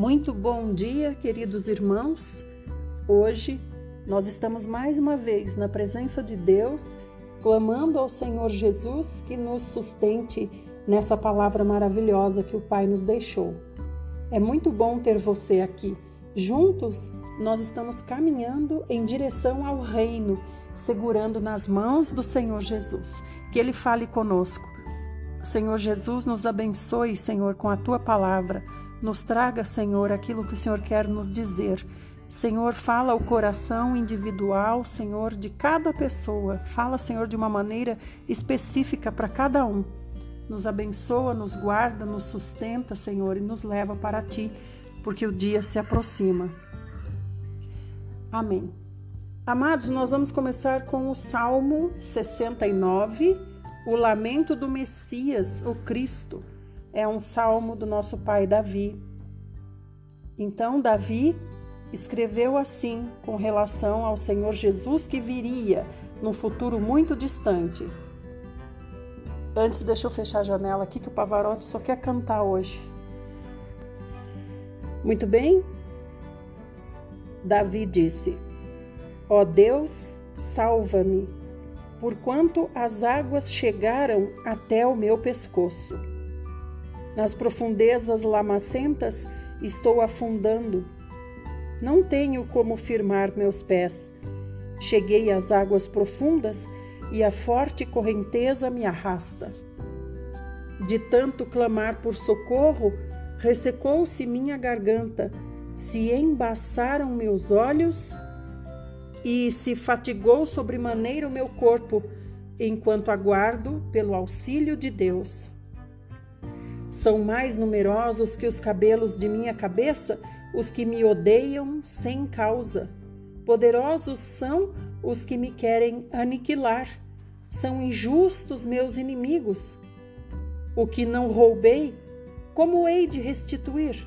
Muito bom dia, queridos irmãos. Hoje nós estamos mais uma vez na presença de Deus, clamando ao Senhor Jesus que nos sustente nessa palavra maravilhosa que o Pai nos deixou. É muito bom ter você aqui. Juntos nós estamos caminhando em direção ao reino, segurando nas mãos do Senhor Jesus. Que Ele fale conosco. Senhor Jesus, nos abençoe, Senhor, com a tua palavra. Nos traga, Senhor, aquilo que o Senhor quer nos dizer. Senhor, fala o coração individual, Senhor, de cada pessoa. Fala, Senhor, de uma maneira específica para cada um. Nos abençoa, nos guarda, nos sustenta, Senhor, e nos leva para ti, porque o dia se aproxima. Amém. Amados, nós vamos começar com o Salmo 69, o lamento do Messias, o Cristo. É um salmo do nosso pai Davi. Então, Davi escreveu assim com relação ao Senhor Jesus que viria num futuro muito distante. Antes, deixa eu fechar a janela aqui que o Pavarotti só quer cantar hoje. Muito bem? Davi disse: Ó oh Deus, salva-me, porquanto as águas chegaram até o meu pescoço. Nas profundezas lamacentas estou afundando não tenho como firmar meus pés. Cheguei às águas profundas e a forte correnteza me arrasta. De tanto clamar por socorro, ressecou-se minha garganta, se embaçaram meus olhos e se fatigou sobremaneira o meu corpo, enquanto aguardo pelo auxílio de Deus. São mais numerosos que os cabelos de minha cabeça os que me odeiam sem causa. Poderosos são os que me querem aniquilar. São injustos meus inimigos. O que não roubei, como hei de restituir?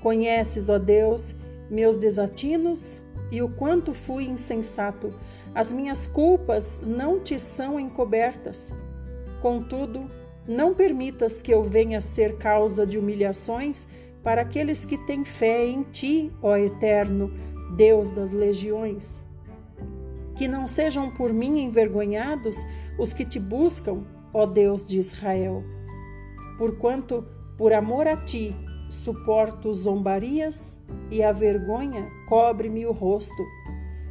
Conheces, ó Deus, meus desatinos e o quanto fui insensato. As minhas culpas não te são encobertas. Contudo, não permitas que eu venha ser causa de humilhações para aqueles que têm fé em ti, ó Eterno, Deus das legiões. Que não sejam por mim envergonhados os que te buscam, ó Deus de Israel. Porquanto, por amor a ti, suporto zombarias e a vergonha cobre-me o rosto.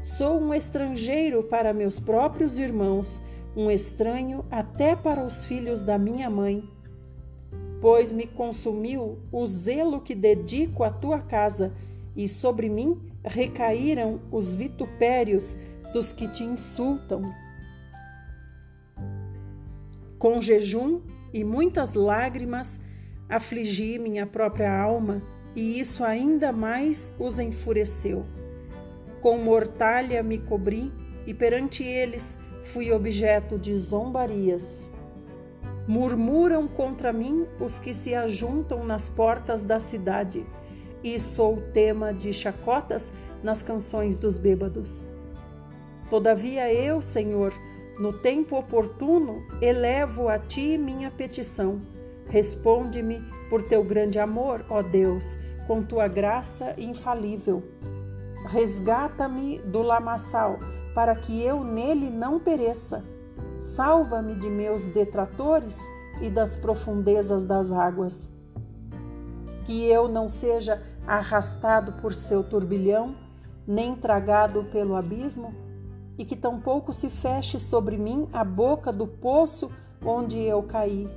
Sou um estrangeiro para meus próprios irmãos, um estranho até para os filhos da minha mãe pois me consumiu o zelo que dedico à tua casa, e sobre mim recaíram os vitupérios dos que te insultam. Com jejum e muitas lágrimas afligi minha própria alma, e isso ainda mais os enfureceu. Com mortalha me cobri, e perante eles fui objeto de zombarias. Murmuram contra mim os que se ajuntam nas portas da cidade, e sou tema de chacotas nas canções dos bêbados. Todavia eu, Senhor, no tempo oportuno, elevo a ti minha petição. Responde-me por teu grande amor, ó Deus, com tua graça infalível. Resgata-me do lamaçal, para que eu nele não pereça Salva-me de meus detratores e das profundezas das águas. Que eu não seja arrastado por seu turbilhão, nem tragado pelo abismo, e que tampouco se feche sobre mim a boca do poço onde eu caí.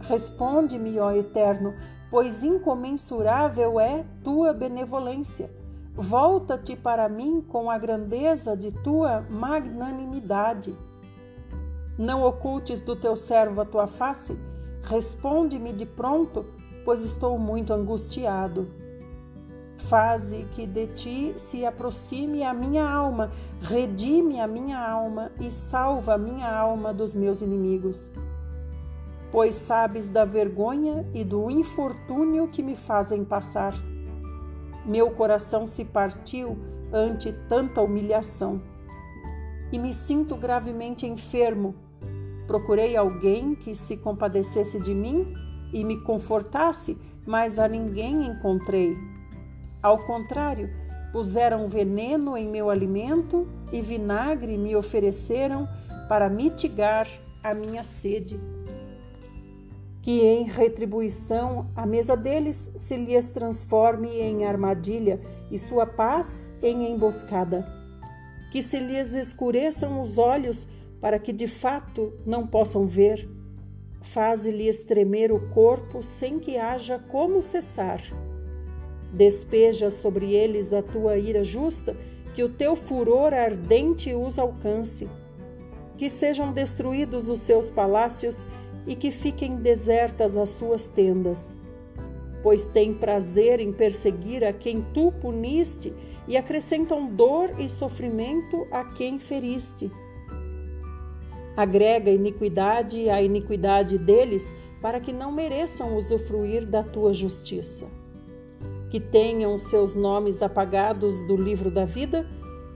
Responde-me, ó Eterno, pois incomensurável é tua benevolência. Volta-te para mim com a grandeza de tua magnanimidade. Não ocultes do teu servo a tua face, responde-me de pronto, pois estou muito angustiado. Faze que de ti se aproxime a minha alma, redime a minha alma e salva a minha alma dos meus inimigos. Pois sabes da vergonha e do infortúnio que me fazem passar. Meu coração se partiu ante tanta humilhação e me sinto gravemente enfermo. Procurei alguém que se compadecesse de mim e me confortasse, mas a ninguém encontrei. Ao contrário, puseram veneno em meu alimento e vinagre me ofereceram para mitigar a minha sede. Que em retribuição a mesa deles se lhes transforme em armadilha e sua paz em emboscada. Que se lhes escureçam os olhos para que de fato não possam ver. Faze-lhes tremer o corpo sem que haja como cessar. Despeja sobre eles a tua ira justa, que o teu furor ardente os alcance que sejam destruídos os seus palácios e que fiquem desertas as suas tendas. Pois tem prazer em perseguir a quem tu puniste e acrescentam dor e sofrimento a quem feriste. Agrega iniquidade à iniquidade deles, para que não mereçam usufruir da tua justiça. Que tenham seus nomes apagados do livro da vida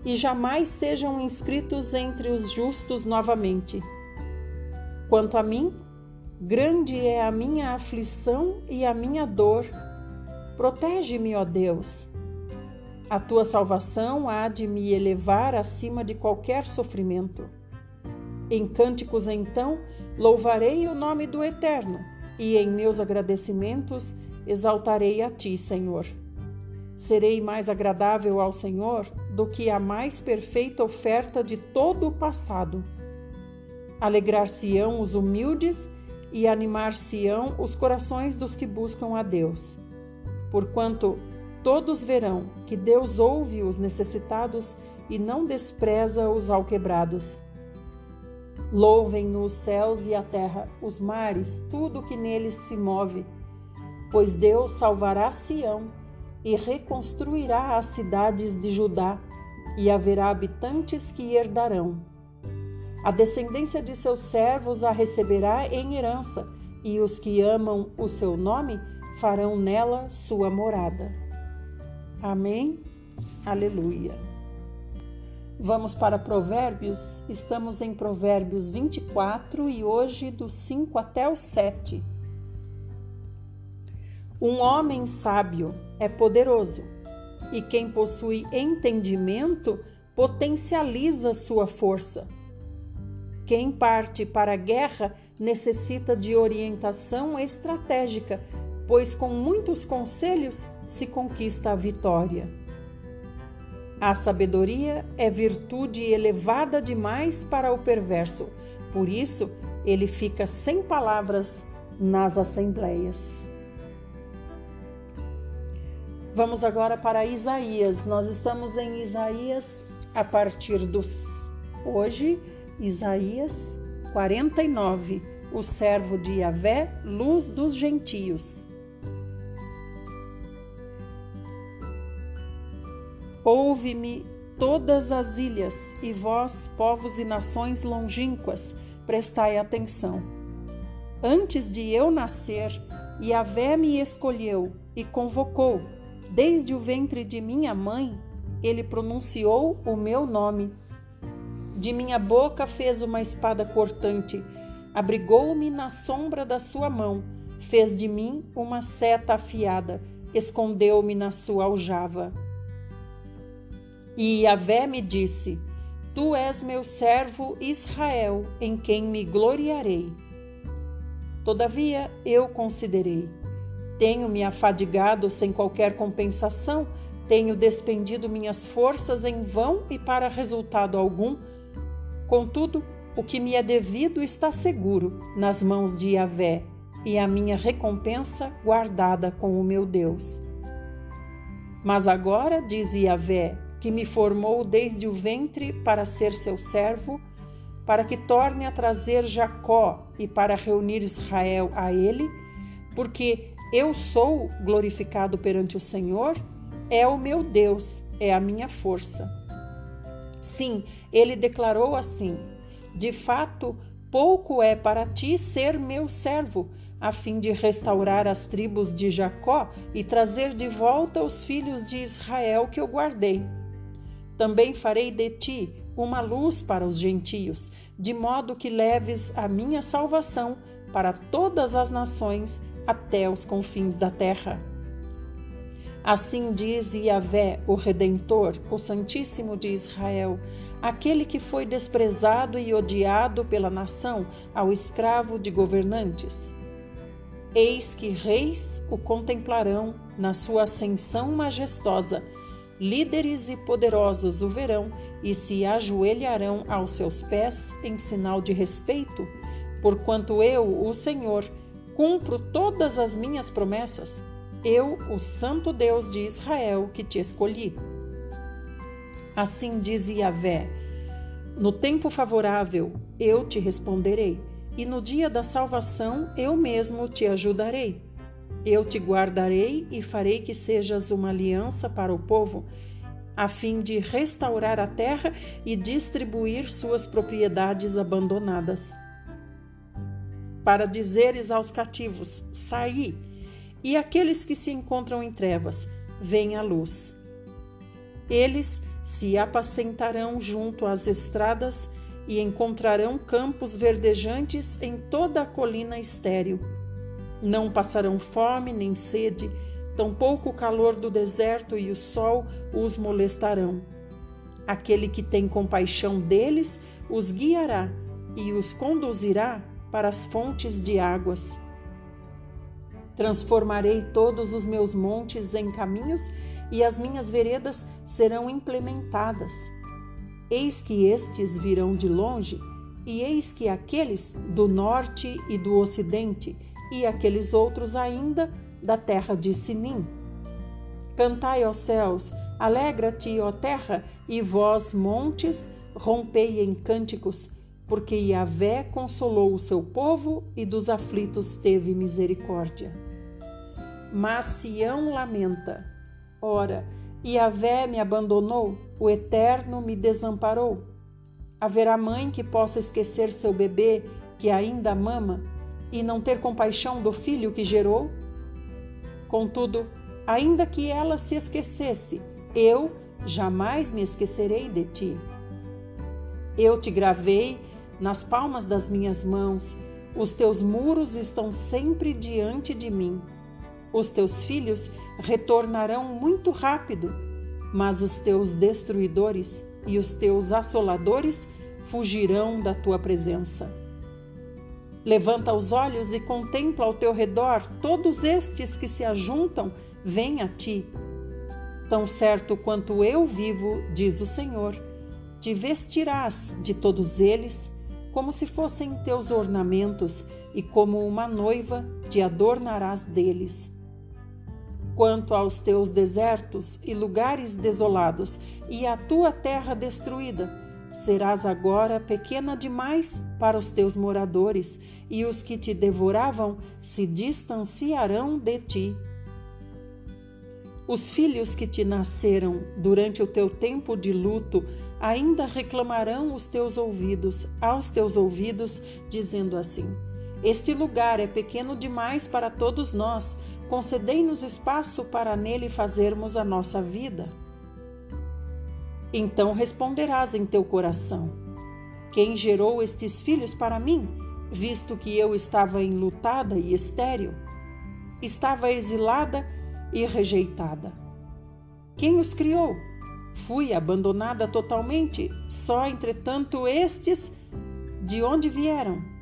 e jamais sejam inscritos entre os justos novamente. Quanto a mim, grande é a minha aflição e a minha dor. Protege-me, ó Deus. A tua salvação há de me elevar acima de qualquer sofrimento. Em cânticos, então, louvarei o nome do Eterno, e em meus agradecimentos exaltarei a ti, Senhor. Serei mais agradável ao Senhor do que a mais perfeita oferta de todo o passado. Alegrar-se-ão os humildes e animar-se-ão os corações dos que buscam a Deus. Porquanto todos verão que Deus ouve os necessitados e não despreza os alquebrados. Louvem-no os céus e a terra, os mares, tudo que neles se move, pois Deus salvará Sião e reconstruirá as cidades de Judá, e haverá habitantes que herdarão. A descendência de seus servos a receberá em herança, e os que amam o seu nome farão nela sua morada. Amém? Aleluia. Vamos para Provérbios, estamos em Provérbios 24 e hoje do 5 até o 7. Um homem sábio é poderoso, e quem possui entendimento potencializa sua força. Quem parte para a guerra necessita de orientação estratégica, pois com muitos conselhos se conquista a vitória. A sabedoria é virtude elevada demais para o perverso, por isso ele fica sem palavras nas assembleias. Vamos agora para Isaías. Nós estamos em Isaías a partir dos hoje, Isaías 49, o servo de Yahvé, luz dos gentios. Ouve-me todas as ilhas, e vós, povos e nações longínquas, prestai atenção. Antes de eu nascer, Yahvé me escolheu e convocou Desde o ventre de minha mãe, ele pronunciou o meu nome. De minha boca fez uma espada cortante, abrigou-me na sombra da sua mão, fez de mim uma seta afiada, escondeu-me na sua aljava. E Yahvé me disse: Tu és meu servo Israel, em quem me gloriarei. Todavia eu considerei tenho me afadigado sem qualquer compensação, tenho despendido minhas forças em vão e para resultado algum. Contudo, o que me é devido está seguro nas mãos de Yahvé e a minha recompensa guardada com o meu Deus. Mas agora, diz Yahvé, que me formou desde o ventre para ser seu servo, para que torne a trazer Jacó e para reunir Israel a ele, porque eu sou glorificado perante o Senhor, é o meu Deus, é a minha força. Sim, ele declarou assim: De fato, pouco é para ti ser meu servo, a fim de restaurar as tribos de Jacó e trazer de volta os filhos de Israel que eu guardei. Também farei de ti uma luz para os gentios, de modo que leves a minha salvação para todas as nações até os confins da terra. Assim diz Yahvé, o Redentor, o Santíssimo de Israel, aquele que foi desprezado e odiado pela nação, ao escravo de governantes. Eis que reis o contemplarão na sua ascensão majestosa, líderes e poderosos o verão e se ajoelharão aos seus pés em sinal de respeito, porquanto eu, o Senhor, cumpro todas as minhas promessas, eu, o Santo Deus de Israel, que te escolhi. Assim diz Yahvé: No tempo favorável eu te responderei, e no dia da salvação eu mesmo te ajudarei. Eu te guardarei e farei que sejas uma aliança para o povo, a fim de restaurar a terra e distribuir suas propriedades abandonadas para dizeres aos cativos: Saí, e aqueles que se encontram em trevas, vêm à luz. Eles se apacentarão junto às estradas e encontrarão campos verdejantes em toda a colina estéril. Não passarão fome nem sede, tampouco o calor do deserto e o sol os molestarão. Aquele que tem compaixão deles os guiará e os conduzirá para as fontes de águas. Transformarei todos os meus montes em caminhos e as minhas veredas serão implementadas. Eis que estes virão de longe, e eis que aqueles do norte e do ocidente, e aqueles outros ainda da terra de Sinim. Cantai, ó céus, alegra-te, ó terra, e vós, montes, rompei em cânticos, porque Yahvé consolou o seu povo e dos aflitos teve misericórdia. Mas Sião lamenta: Ora, Yahvé me abandonou, o Eterno me desamparou. Haverá mãe que possa esquecer seu bebê que ainda mama e não ter compaixão do filho que gerou? Contudo, ainda que ela se esquecesse, eu jamais me esquecerei de ti. Eu te gravei nas palmas das minhas mãos, os teus muros estão sempre diante de mim. Os teus filhos retornarão muito rápido, mas os teus destruidores e os teus assoladores fugirão da tua presença. Levanta os olhos e contempla ao teu redor todos estes que se ajuntam, vêm a ti. Tão certo quanto eu vivo, diz o Senhor, te vestirás de todos eles como se fossem teus ornamentos, e como uma noiva te adornarás deles. Quanto aos teus desertos e lugares desolados, e a tua terra destruída, serás agora pequena demais para os teus moradores, e os que te devoravam se distanciarão de ti. Os filhos que te nasceram durante o teu tempo de luto ainda reclamarão os teus ouvidos, aos teus ouvidos, dizendo assim: Este lugar é pequeno demais para todos nós, concedei-nos espaço para nele fazermos a nossa vida. Então responderás em teu coração: Quem gerou estes filhos para mim, visto que eu estava enlutada e estéril? Estava exilada e rejeitada. Quem os criou? Fui abandonada totalmente, só entretanto estes de onde vieram?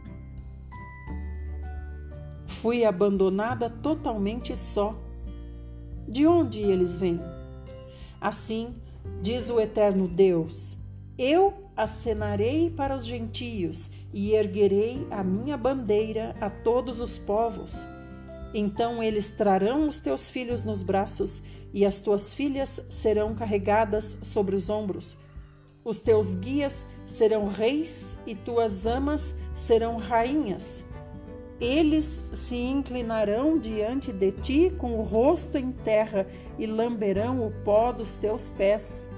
Fui abandonada totalmente só. De onde eles vêm? Assim, diz o eterno Deus: Eu acenarei para os gentios e erguerei a minha bandeira a todos os povos. Então eles trarão os teus filhos nos braços e as tuas filhas serão carregadas sobre os ombros. Os teus guias serão reis e tuas amas serão rainhas. Eles se inclinarão diante de ti com o rosto em terra e lamberão o pó dos teus pés.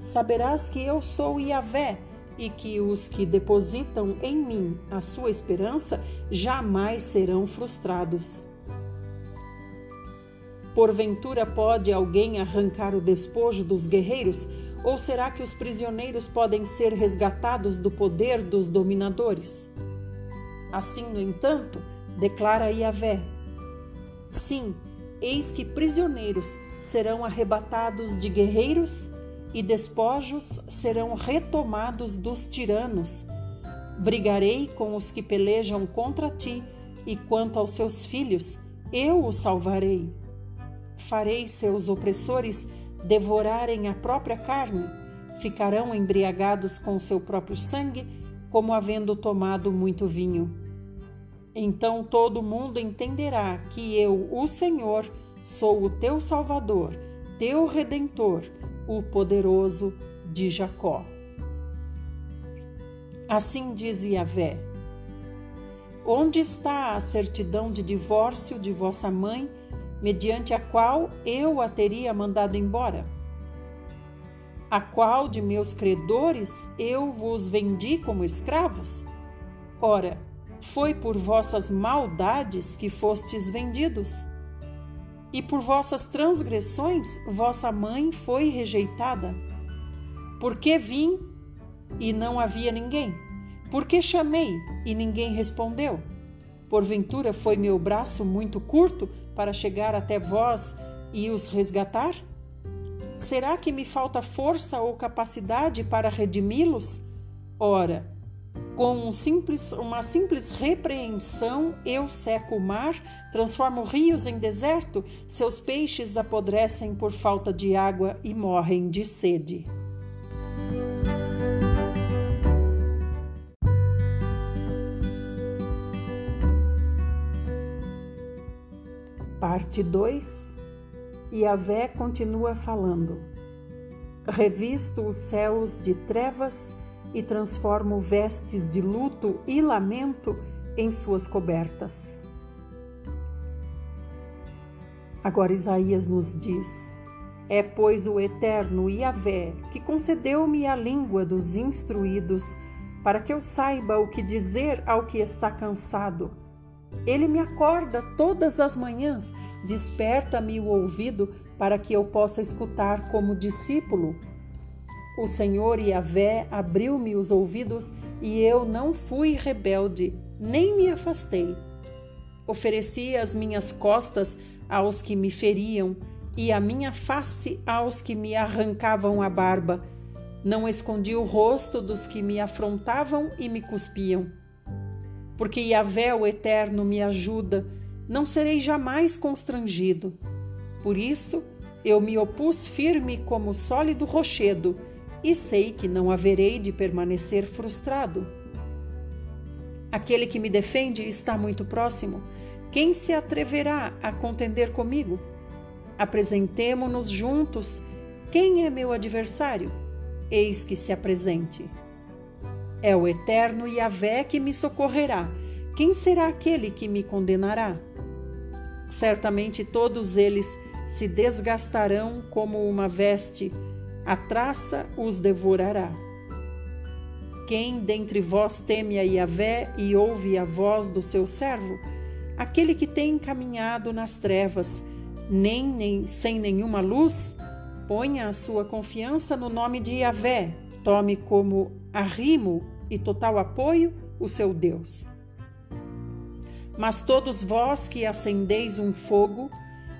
Saberás que eu sou Yahvé e que os que depositam em mim a sua esperança jamais serão frustrados. Porventura pode alguém arrancar o despojo dos guerreiros? Ou será que os prisioneiros podem ser resgatados do poder dos dominadores? Assim, no entanto, declara Yahvé: Sim, eis que prisioneiros serão arrebatados de guerreiros e despojos serão retomados dos tiranos. Brigarei com os que pelejam contra ti, e quanto aos seus filhos, eu os salvarei. Farei seus opressores devorarem a própria carne, ficarão embriagados com seu próprio sangue, como havendo tomado muito vinho. Então todo mundo entenderá que eu, o Senhor, sou o teu Salvador, teu Redentor, o poderoso de Jacó. Assim diz Yahvé: Onde está a certidão de divórcio de vossa mãe, mediante a qual eu a teria mandado embora? A qual de meus credores eu vos vendi como escravos? Ora, foi por vossas maldades que fostes vendidos. E por vossas transgressões vossa mãe foi rejeitada. Porque vim e não havia ninguém? Porque chamei e ninguém respondeu? Porventura foi meu braço muito curto para chegar até vós e os resgatar? Será que me falta força ou capacidade para redimi-los? Ora, com um simples, uma simples repreensão, eu seco o mar, transformo rios em deserto, seus peixes apodrecem por falta de água e morrem de sede. Parte 2 Yahvé continua falando. Revisto os céus de trevas e transformo vestes de luto e lamento em suas cobertas. Agora Isaías nos diz: É, pois, o eterno Yahvé que concedeu-me a língua dos instruídos, para que eu saiba o que dizer ao que está cansado. Ele me acorda todas as manhãs, desperta-me o ouvido para que eu possa escutar como discípulo. O Senhor Yahvé abriu-me os ouvidos e eu não fui rebelde, nem me afastei. Ofereci as minhas costas aos que me feriam e a minha face aos que me arrancavam a barba. Não escondi o rosto dos que me afrontavam e me cuspiam. Porque Yahvé, o Eterno, me ajuda, não serei jamais constrangido. Por isso, eu me opus firme como sólido rochedo e sei que não haverei de permanecer frustrado. Aquele que me defende está muito próximo. Quem se atreverá a contender comigo? Apresentemo-nos juntos. Quem é meu adversário? Eis que se apresente. É o eterno Yahvé que me socorrerá. Quem será aquele que me condenará? Certamente todos eles se desgastarão como uma veste a traça os devorará. Quem dentre vós teme a Yahvé e ouve a voz do seu servo? Aquele que tem caminhado nas trevas, nem, nem sem nenhuma luz, ponha a sua confiança no nome de Yahvé, tome como arrimo e total apoio o seu Deus. Mas todos vós que acendeis um fogo,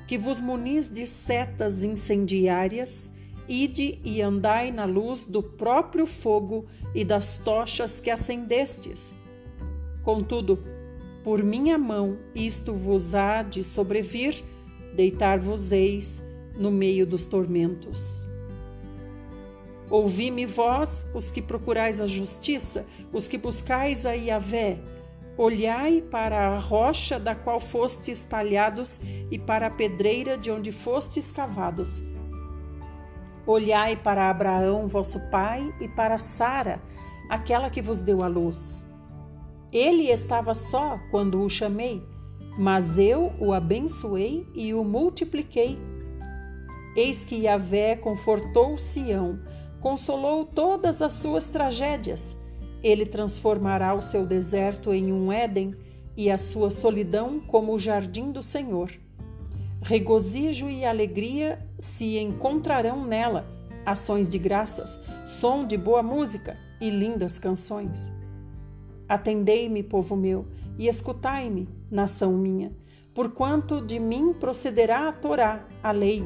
que vos munis de setas incendiárias, Ide e andai na luz do próprio fogo e das tochas que acendestes. Contudo, por minha mão isto vos há de sobrevir, deitar-vos-eis no meio dos tormentos. Ouvi-me vós, os que procurais a justiça, os que buscais a Iavé, olhai para a rocha da qual fostes talhados e para a pedreira de onde fostes cavados Olhai para Abraão, vosso pai, e para Sara, aquela que vos deu a luz. Ele estava só quando o chamei, mas eu o abençoei e o multipliquei. Eis que Yahvé confortou Sião, consolou todas as suas tragédias. Ele transformará o seu deserto em um Éden e a sua solidão como o jardim do Senhor. Regozijo e alegria se encontrarão nela, ações de graças, som de boa música e lindas canções. Atendei-me, povo meu, e escutai-me, nação minha. porquanto de mim procederá a Torá, a lei.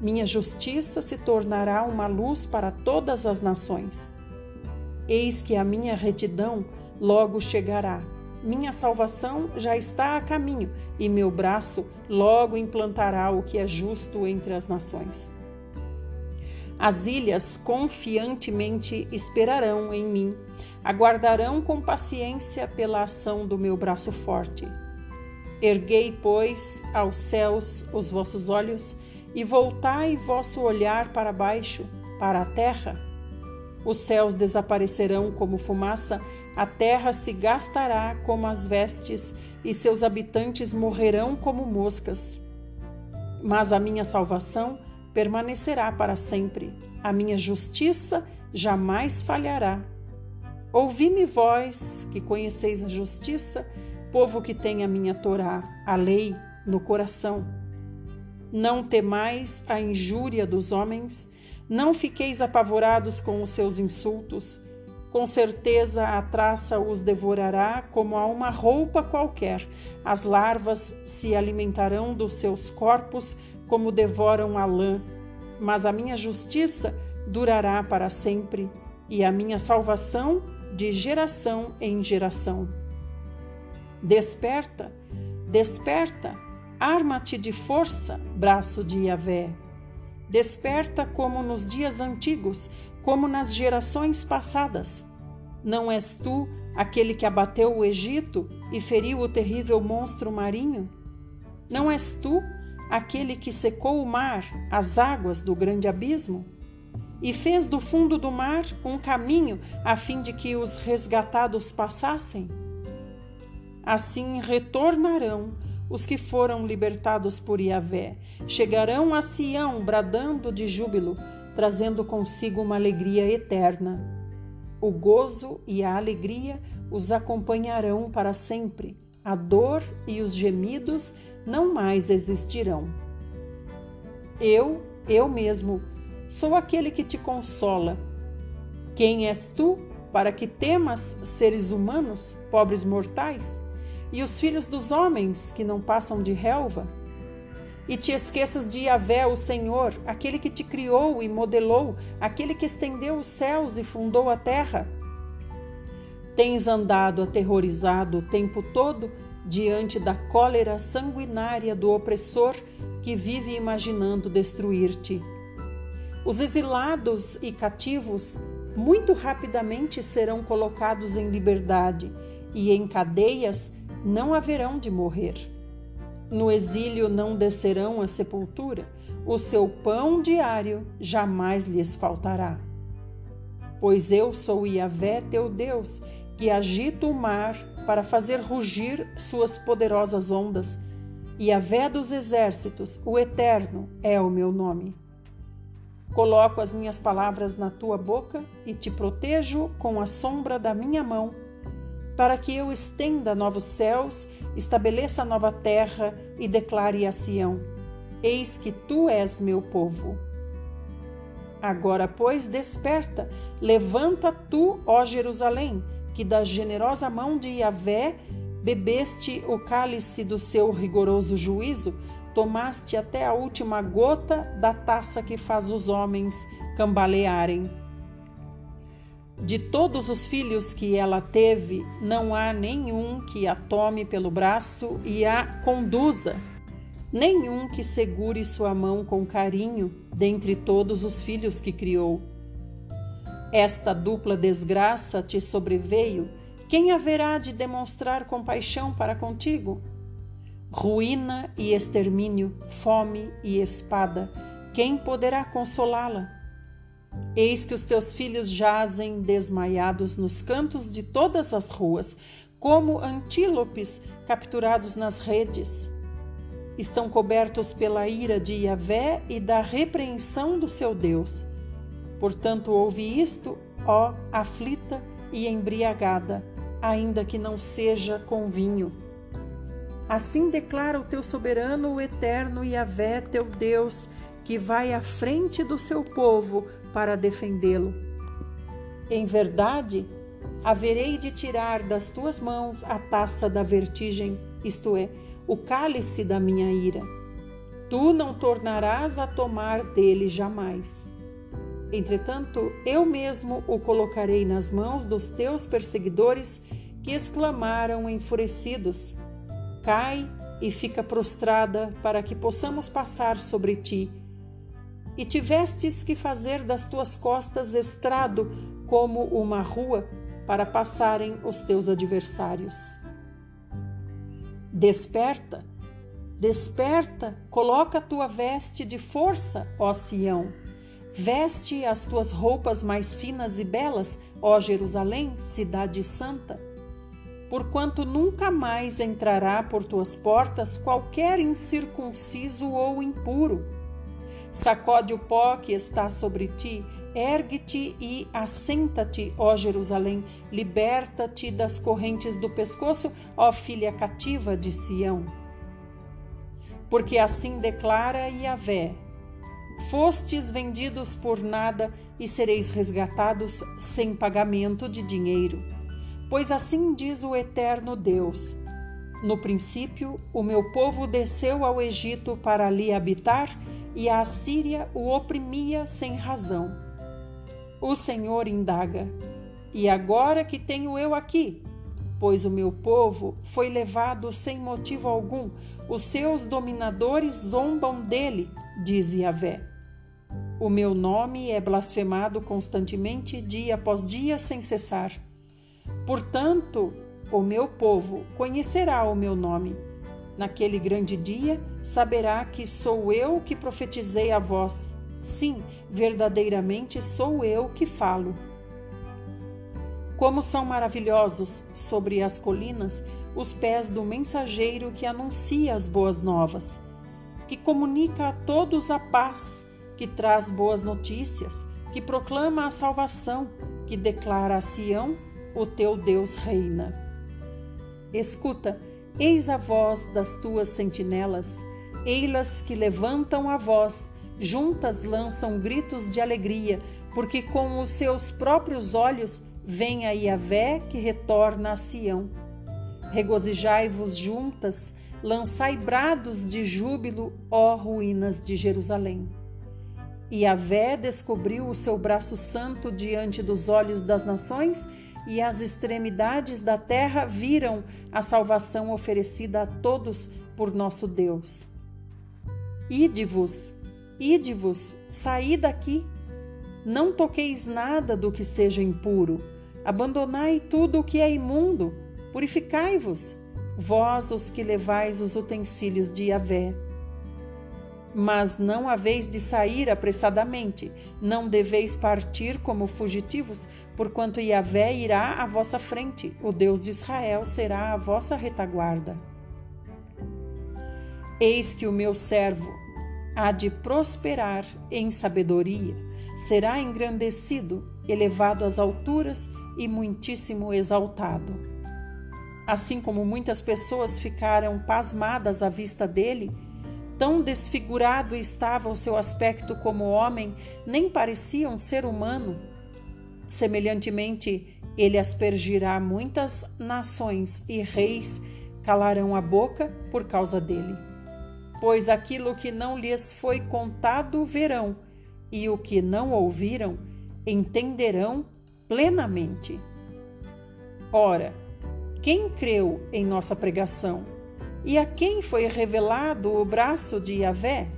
Minha justiça se tornará uma luz para todas as nações. Eis que a minha retidão logo chegará. Minha salvação já está a caminho, e meu braço logo implantará o que é justo entre as nações. As ilhas confiantemente esperarão em mim, aguardarão com paciência pela ação do meu braço forte. Erguei, pois, aos céus os vossos olhos e voltai vosso olhar para baixo, para a terra. Os céus desaparecerão como fumaça, a terra se gastará como as vestes e seus habitantes morrerão como moscas. Mas a minha salvação permanecerá para sempre, a minha justiça jamais falhará. Ouvi-me, vós que conheceis a justiça, povo que tem a minha Torá, a lei, no coração. Não temais a injúria dos homens, não fiqueis apavorados com os seus insultos. Com certeza a traça os devorará como a uma roupa qualquer. As larvas se alimentarão dos seus corpos como devoram a lã. Mas a minha justiça durará para sempre, e a minha salvação de geração em geração. Desperta, desperta, arma-te de força, braço de Yahvé. Desperta como nos dias antigos, como nas gerações passadas. Não és tu aquele que abateu o Egito e feriu o terrível monstro marinho? Não és tu aquele que secou o mar, as águas do grande abismo? E fez do fundo do mar um caminho a fim de que os resgatados passassem? Assim retornarão os que foram libertados por Yahvé. Chegarão a Sião bradando de júbilo, trazendo consigo uma alegria eterna. O gozo e a alegria os acompanharão para sempre. A dor e os gemidos não mais existirão. Eu, eu mesmo, sou aquele que te consola. Quem és tu para que temas seres humanos, pobres mortais? E os filhos dos homens que não passam de relva? E te esqueças de Yahvé, o Senhor, aquele que te criou e modelou, aquele que estendeu os céus e fundou a terra? Tens andado aterrorizado o tempo todo diante da cólera sanguinária do opressor que vive imaginando destruir-te. Os exilados e cativos muito rapidamente serão colocados em liberdade e em cadeias não haverão de morrer. No exílio não descerão à sepultura, o seu pão diário jamais lhes faltará. Pois eu sou Yahvé teu Deus, que agito o mar para fazer rugir suas poderosas ondas. Yahvé dos exércitos, o Eterno, é o meu nome. Coloco as minhas palavras na tua boca e te protejo com a sombra da minha mão para que eu estenda novos céus, estabeleça nova terra e declare a Sião: Eis que tu és meu povo. Agora, pois, desperta, levanta tu, ó Jerusalém, que da generosa mão de Yahvé bebeste o cálice do seu rigoroso juízo, tomaste até a última gota da taça que faz os homens cambalearem. De todos os filhos que ela teve, não há nenhum que a tome pelo braço e a conduza, nenhum que segure sua mão com carinho dentre todos os filhos que criou. Esta dupla desgraça te sobreveio, quem haverá de demonstrar compaixão para contigo? Ruína e extermínio, fome e espada, quem poderá consolá-la? Eis que os teus filhos jazem desmaiados nos cantos de todas as ruas, como antílopes capturados nas redes. Estão cobertos pela ira de Yahvé e da repreensão do seu Deus. Portanto, ouve isto, ó aflita e embriagada, ainda que não seja com vinho. Assim declara o teu soberano, o eterno Yahvé, teu Deus, que vai à frente do seu povo para defendê-lo. Em verdade, haverei de tirar das tuas mãos a taça da vertigem, isto é, o cálice da minha ira. Tu não tornarás a tomar dele jamais. Entretanto, eu mesmo o colocarei nas mãos dos teus perseguidores, que exclamaram enfurecidos: Cai e fica prostrada, para que possamos passar sobre ti. E tivestes que fazer das tuas costas estrado como uma rua, para passarem os teus adversários. Desperta, desperta, coloca a tua veste de força, ó Sião. Veste as tuas roupas mais finas e belas, ó Jerusalém, cidade santa. Porquanto nunca mais entrará por tuas portas qualquer incircunciso ou impuro. Sacode o pó que está sobre ti, ergue-te e assenta-te, ó Jerusalém, liberta-te das correntes do pescoço, ó filha cativa de Sião. Porque assim declara Yahvé: Fostes vendidos por nada e sereis resgatados sem pagamento de dinheiro. Pois assim diz o eterno Deus: No princípio, o meu povo desceu ao Egito para ali habitar, e a Assíria o oprimia sem razão. O Senhor indaga: E agora que tenho eu aqui? Pois o meu povo foi levado sem motivo algum, os seus dominadores zombam dele, diz Yahvé. O meu nome é blasfemado constantemente, dia após dia, sem cessar. Portanto, o meu povo conhecerá o meu nome. Naquele grande dia, saberá que sou eu que profetizei a vós. Sim, verdadeiramente sou eu que falo. Como são maravilhosos sobre as colinas os pés do mensageiro que anuncia as boas novas, que comunica a todos a paz que traz boas notícias, que proclama a salvação, que declara a Sião: o teu Deus reina. Escuta, eis a voz das tuas sentinelas, ei-las que levantam a voz, juntas lançam gritos de alegria, porque com os seus próprios olhos vem a Iavé que retorna a Sião. Regozijai-vos juntas, lançai brados de júbilo, ó ruínas de Jerusalém. E descobriu o seu braço santo diante dos olhos das nações, e as extremidades da terra viram a salvação oferecida a todos por nosso Deus. Ide-vos, ide-vos, saí daqui. Não toqueis nada do que seja impuro. Abandonai tudo o que é imundo. Purificai-vos, vós os que levais os utensílios de Yahvé mas não haveis de sair apressadamente, não deveis partir como fugitivos, porquanto Yahvé irá à vossa frente, o Deus de Israel será a vossa retaguarda. Eis que o meu servo há de prosperar em sabedoria, será engrandecido, elevado às alturas e muitíssimo exaltado. Assim como muitas pessoas ficaram pasmadas à vista dele, Tão desfigurado estava o seu aspecto como homem, nem parecia um ser humano. Semelhantemente, ele aspergirá muitas nações e reis calarão a boca por causa dele. Pois aquilo que não lhes foi contado verão, e o que não ouviram entenderão plenamente. Ora, quem creu em nossa pregação? E a quem foi revelado o braço de Yahvé?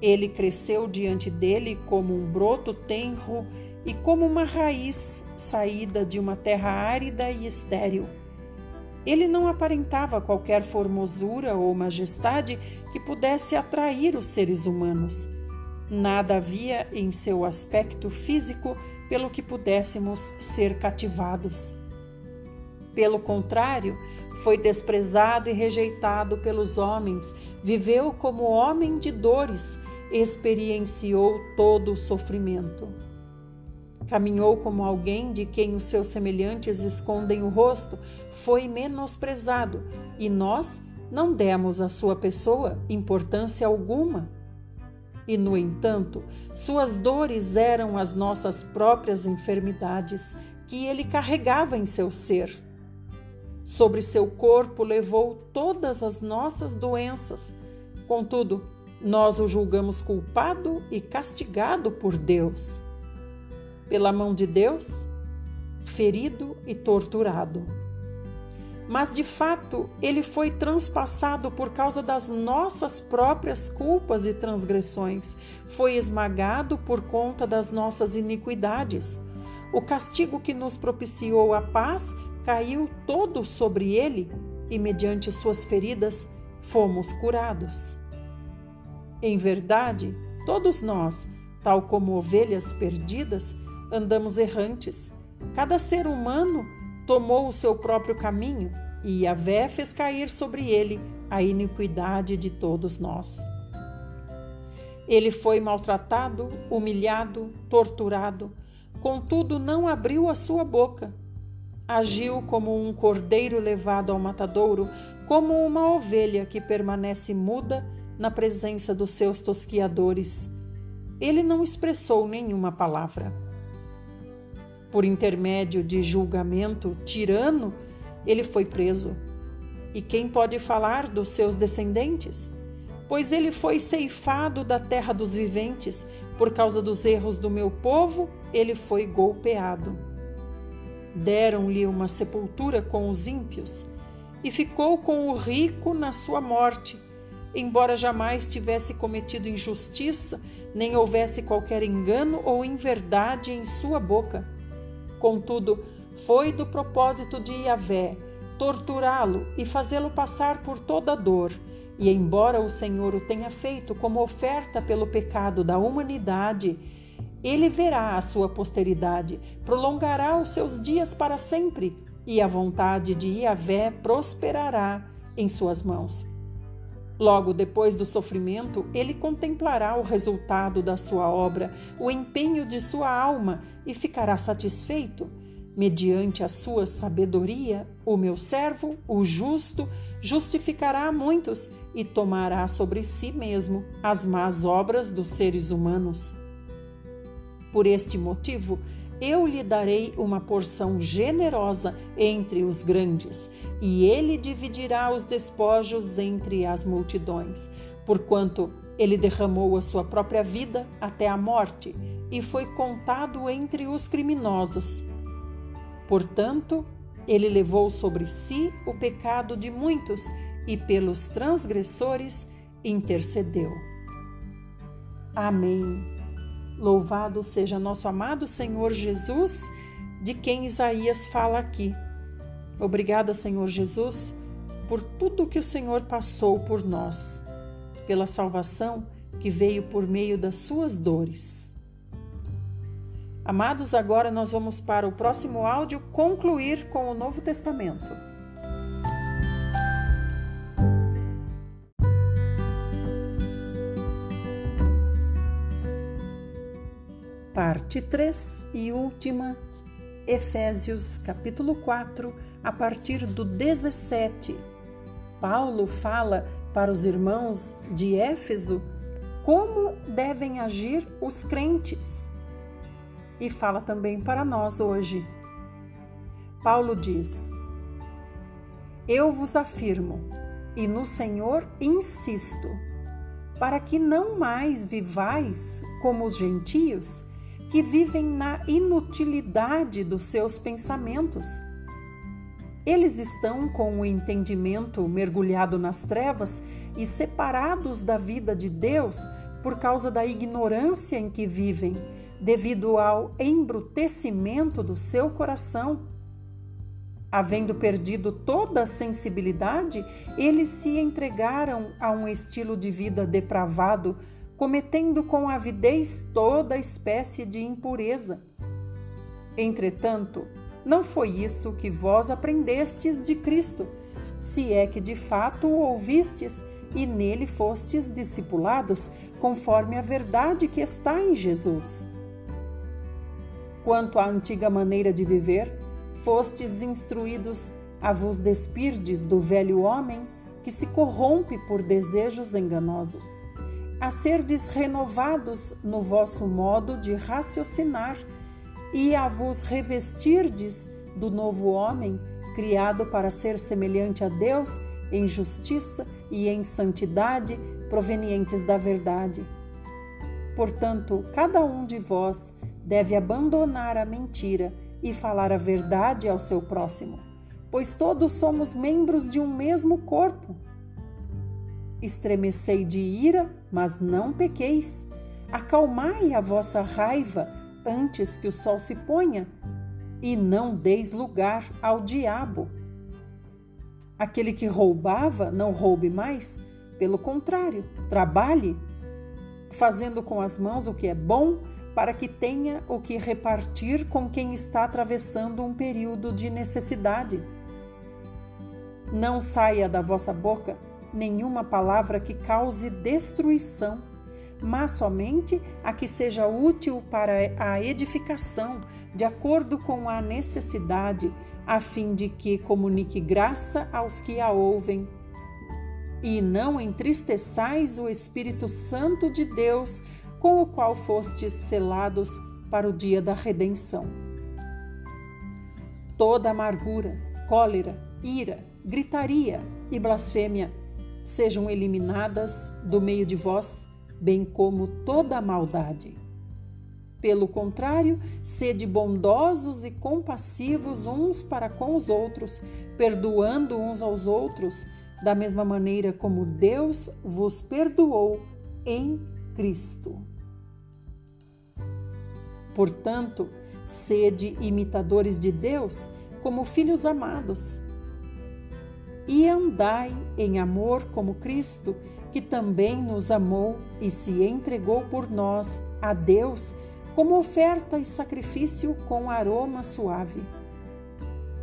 Ele cresceu diante dele como um broto tenro e como uma raiz saída de uma terra árida e estéril. Ele não aparentava qualquer formosura ou majestade que pudesse atrair os seres humanos. Nada havia em seu aspecto físico pelo que pudéssemos ser cativados. Pelo contrário, foi desprezado e rejeitado pelos homens, viveu como homem de dores, experienciou todo o sofrimento. Caminhou como alguém de quem os seus semelhantes escondem o rosto, foi menosprezado e nós não demos à sua pessoa importância alguma. E, no entanto, suas dores eram as nossas próprias enfermidades que ele carregava em seu ser. Sobre seu corpo levou todas as nossas doenças. Contudo, nós o julgamos culpado e castigado por Deus. Pela mão de Deus, ferido e torturado. Mas de fato, ele foi transpassado por causa das nossas próprias culpas e transgressões, foi esmagado por conta das nossas iniquidades. O castigo que nos propiciou a paz caiu todo sobre ele e, mediante suas feridas, fomos curados. Em verdade, todos nós, tal como ovelhas perdidas, andamos errantes. Cada ser humano tomou o seu próprio caminho e Yahvé fez cair sobre ele a iniquidade de todos nós. Ele foi maltratado, humilhado, torturado, contudo não abriu a sua boca agiu como um cordeiro levado ao matadouro, como uma ovelha que permanece muda na presença dos seus tosquiadores. Ele não expressou nenhuma palavra. Por intermédio de julgamento tirano, ele foi preso. E quem pode falar dos seus descendentes? Pois ele foi ceifado da terra dos viventes, por causa dos erros do meu povo, ele foi golpeado. Deram-lhe uma sepultura com os ímpios, e ficou com o rico na sua morte, embora jamais tivesse cometido injustiça, nem houvesse qualquer engano ou inverdade em sua boca. Contudo, foi do propósito de Yahvé torturá-lo e fazê-lo passar por toda dor. E embora o Senhor o tenha feito como oferta pelo pecado da humanidade, ele verá a sua posteridade, prolongará os seus dias para sempre, e a vontade de Iavé prosperará em suas mãos. Logo depois do sofrimento, ele contemplará o resultado da sua obra, o empenho de sua alma e ficará satisfeito. Mediante a sua sabedoria, o meu servo, o justo, justificará a muitos e tomará sobre si mesmo as más obras dos seres humanos. Por este motivo, eu lhe darei uma porção generosa entre os grandes, e ele dividirá os despojos entre as multidões, porquanto ele derramou a sua própria vida até a morte e foi contado entre os criminosos. Portanto, ele levou sobre si o pecado de muitos e pelos transgressores intercedeu. Amém. Louvado seja nosso amado Senhor Jesus, de quem Isaías fala aqui. Obrigada, Senhor Jesus, por tudo que o Senhor passou por nós, pela salvação que veio por meio das suas dores. Amados, agora nós vamos para o próximo áudio concluir com o Novo Testamento. Parte 3 e última, Efésios capítulo 4, a partir do 17. Paulo fala para os irmãos de Éfeso como devem agir os crentes. E fala também para nós hoje. Paulo diz: Eu vos afirmo, e no Senhor insisto, para que não mais vivais como os gentios que vivem na inutilidade dos seus pensamentos. Eles estão com o entendimento mergulhado nas trevas e separados da vida de Deus por causa da ignorância em que vivem, devido ao embrutecimento do seu coração. Havendo perdido toda a sensibilidade, eles se entregaram a um estilo de vida depravado, cometendo com avidez toda espécie de impureza. Entretanto, não foi isso que vós aprendestes de Cristo, se é que de fato o ouvistes e nele fostes discipulados, conforme a verdade que está em Jesus. Quanto à antiga maneira de viver, fostes instruídos a vos despirdes do velho homem que se corrompe por desejos enganosos a serdes renovados no vosso modo de raciocinar e a vos revestirdes do novo homem, criado para ser semelhante a Deus em justiça e em santidade provenientes da verdade. Portanto, cada um de vós deve abandonar a mentira e falar a verdade ao seu próximo, pois todos somos membros de um mesmo corpo. Estremecei de ira, mas não pequeis. Acalmai a vossa raiva antes que o sol se ponha, e não deis lugar ao diabo. Aquele que roubava, não roube mais, pelo contrário, trabalhe, fazendo com as mãos o que é bom, para que tenha o que repartir com quem está atravessando um período de necessidade. Não saia da vossa boca nenhuma palavra que cause destruição, mas somente a que seja útil para a edificação, de acordo com a necessidade, a fim de que comunique graça aos que a ouvem. E não entristeçais o Espírito Santo de Deus, com o qual fostes selados para o dia da redenção. Toda amargura, cólera, ira, gritaria e blasfêmia sejam eliminadas do meio de vós, bem como toda maldade. Pelo contrário, sede bondosos e compassivos uns para com os outros, perdoando uns aos outros, da mesma maneira como Deus vos perdoou em Cristo. Portanto, sede imitadores de Deus como filhos amados. E andai em amor como Cristo, que também nos amou e se entregou por nós a Deus como oferta e sacrifício com aroma suave.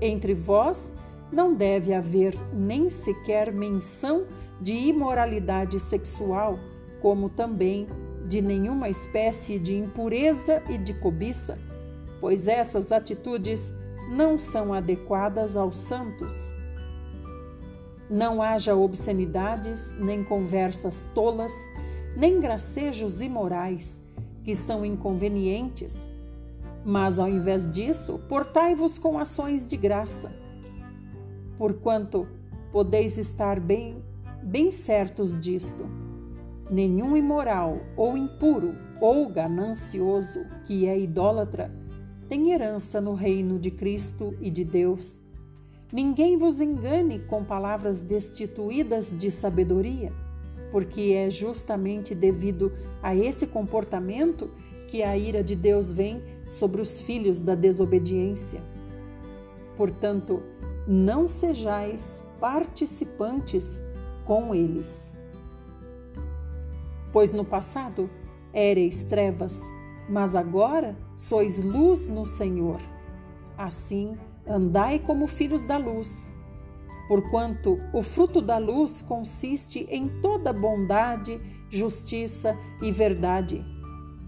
Entre vós não deve haver nem sequer menção de imoralidade sexual, como também de nenhuma espécie de impureza e de cobiça, pois essas atitudes não são adequadas aos santos. Não haja obscenidades, nem conversas tolas, nem gracejos imorais, que são inconvenientes, mas ao invés disso, portai-vos com ações de graça. Porquanto podeis estar bem, bem certos disto Nenhum imoral, ou impuro, ou ganancioso, que é idólatra, tem herança no reino de Cristo e de Deus. Ninguém vos engane com palavras destituídas de sabedoria, porque é justamente devido a esse comportamento que a ira de Deus vem sobre os filhos da desobediência. Portanto, não sejais participantes com eles pois no passado éreis trevas, mas agora sois luz no Senhor. Assim, andai como filhos da luz. Porquanto o fruto da luz consiste em toda bondade, justiça e verdade.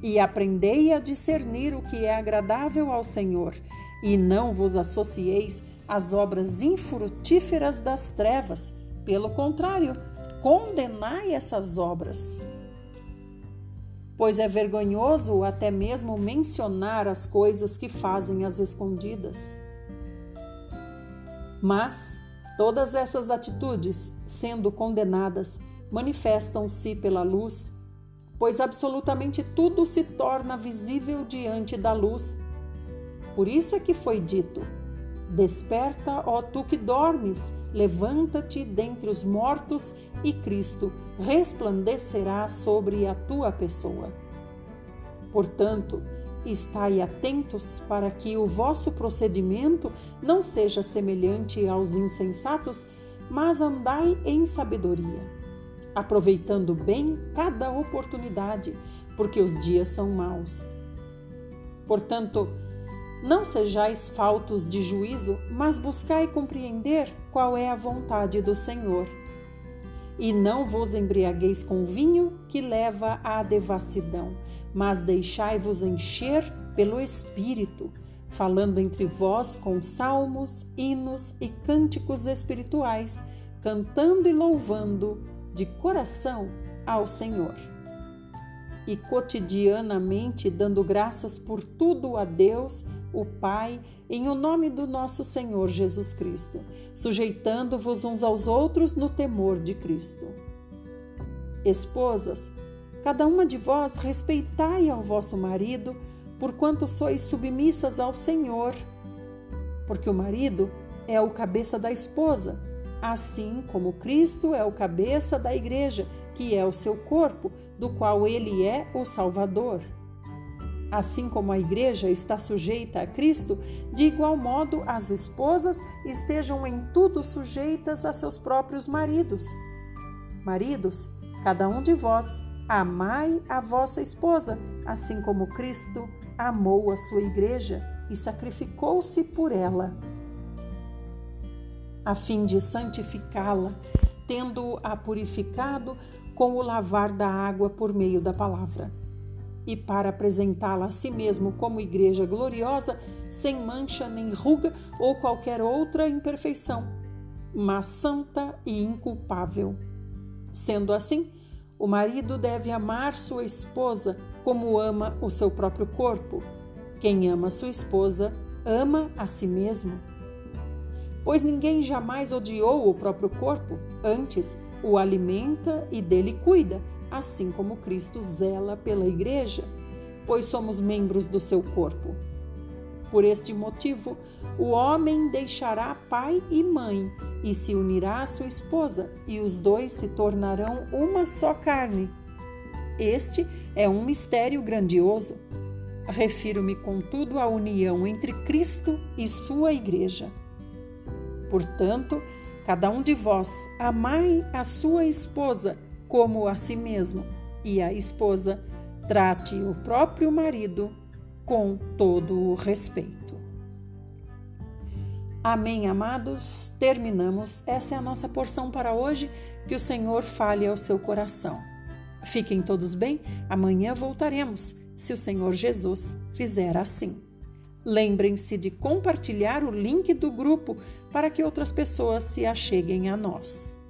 E aprendei a discernir o que é agradável ao Senhor, e não vos associeis às obras infrutíferas das trevas. Pelo contrário, condenai essas obras pois é vergonhoso até mesmo mencionar as coisas que fazem as escondidas. Mas todas essas atitudes, sendo condenadas, manifestam-se pela luz, pois absolutamente tudo se torna visível diante da luz. Por isso é que foi dito: Desperta, ó tu que dormes, levanta-te dentre os mortos e Cristo resplandecerá sobre a tua pessoa. Portanto, estai atentos para que o vosso procedimento não seja semelhante aos insensatos, mas andai em sabedoria, aproveitando bem cada oportunidade, porque os dias são maus. Portanto, não sejais faltos de juízo, mas buscai compreender qual é a vontade do Senhor. E não vos embriagueis com vinho que leva à devassidão, mas deixai-vos encher pelo Espírito, falando entre vós com salmos, hinos e cânticos espirituais, cantando e louvando de coração ao Senhor. E cotidianamente dando graças por tudo a Deus, o Pai, em o nome do nosso Senhor Jesus Cristo, sujeitando-vos uns aos outros no temor de Cristo. Esposas, cada uma de vós respeitai ao vosso marido, porquanto sois submissas ao Senhor. Porque o marido é o cabeça da esposa, assim como Cristo é o cabeça da igreja, que é o seu corpo, do qual ele é o Salvador. Assim como a igreja está sujeita a Cristo, de igual modo as esposas estejam em tudo sujeitas a seus próprios maridos. Maridos, cada um de vós, amai a vossa esposa, assim como Cristo amou a sua igreja e sacrificou-se por ela, a fim de santificá-la, tendo-a purificado com o lavar da água por meio da palavra e para apresentá-la a si mesmo como igreja gloriosa, sem mancha nem ruga ou qualquer outra imperfeição, mas santa e inculpável. Sendo assim, o marido deve amar sua esposa como ama o seu próprio corpo. Quem ama sua esposa, ama a si mesmo. Pois ninguém jamais odiou o próprio corpo, antes o alimenta e dele cuida assim como Cristo zela pela Igreja, pois somos membros do seu corpo. Por este motivo, o homem deixará pai e mãe e se unirá à sua esposa, e os dois se tornarão uma só carne. Este é um mistério grandioso. Refiro-me, contudo, à união entre Cristo e sua Igreja. Portanto, cada um de vós amai a sua esposa como a si mesmo, e a esposa trate o próprio marido com todo o respeito. Amém, amados? Terminamos. Essa é a nossa porção para hoje. Que o Senhor fale ao seu coração. Fiquem todos bem. Amanhã voltaremos, se o Senhor Jesus fizer assim. Lembrem-se de compartilhar o link do grupo para que outras pessoas se acheguem a nós.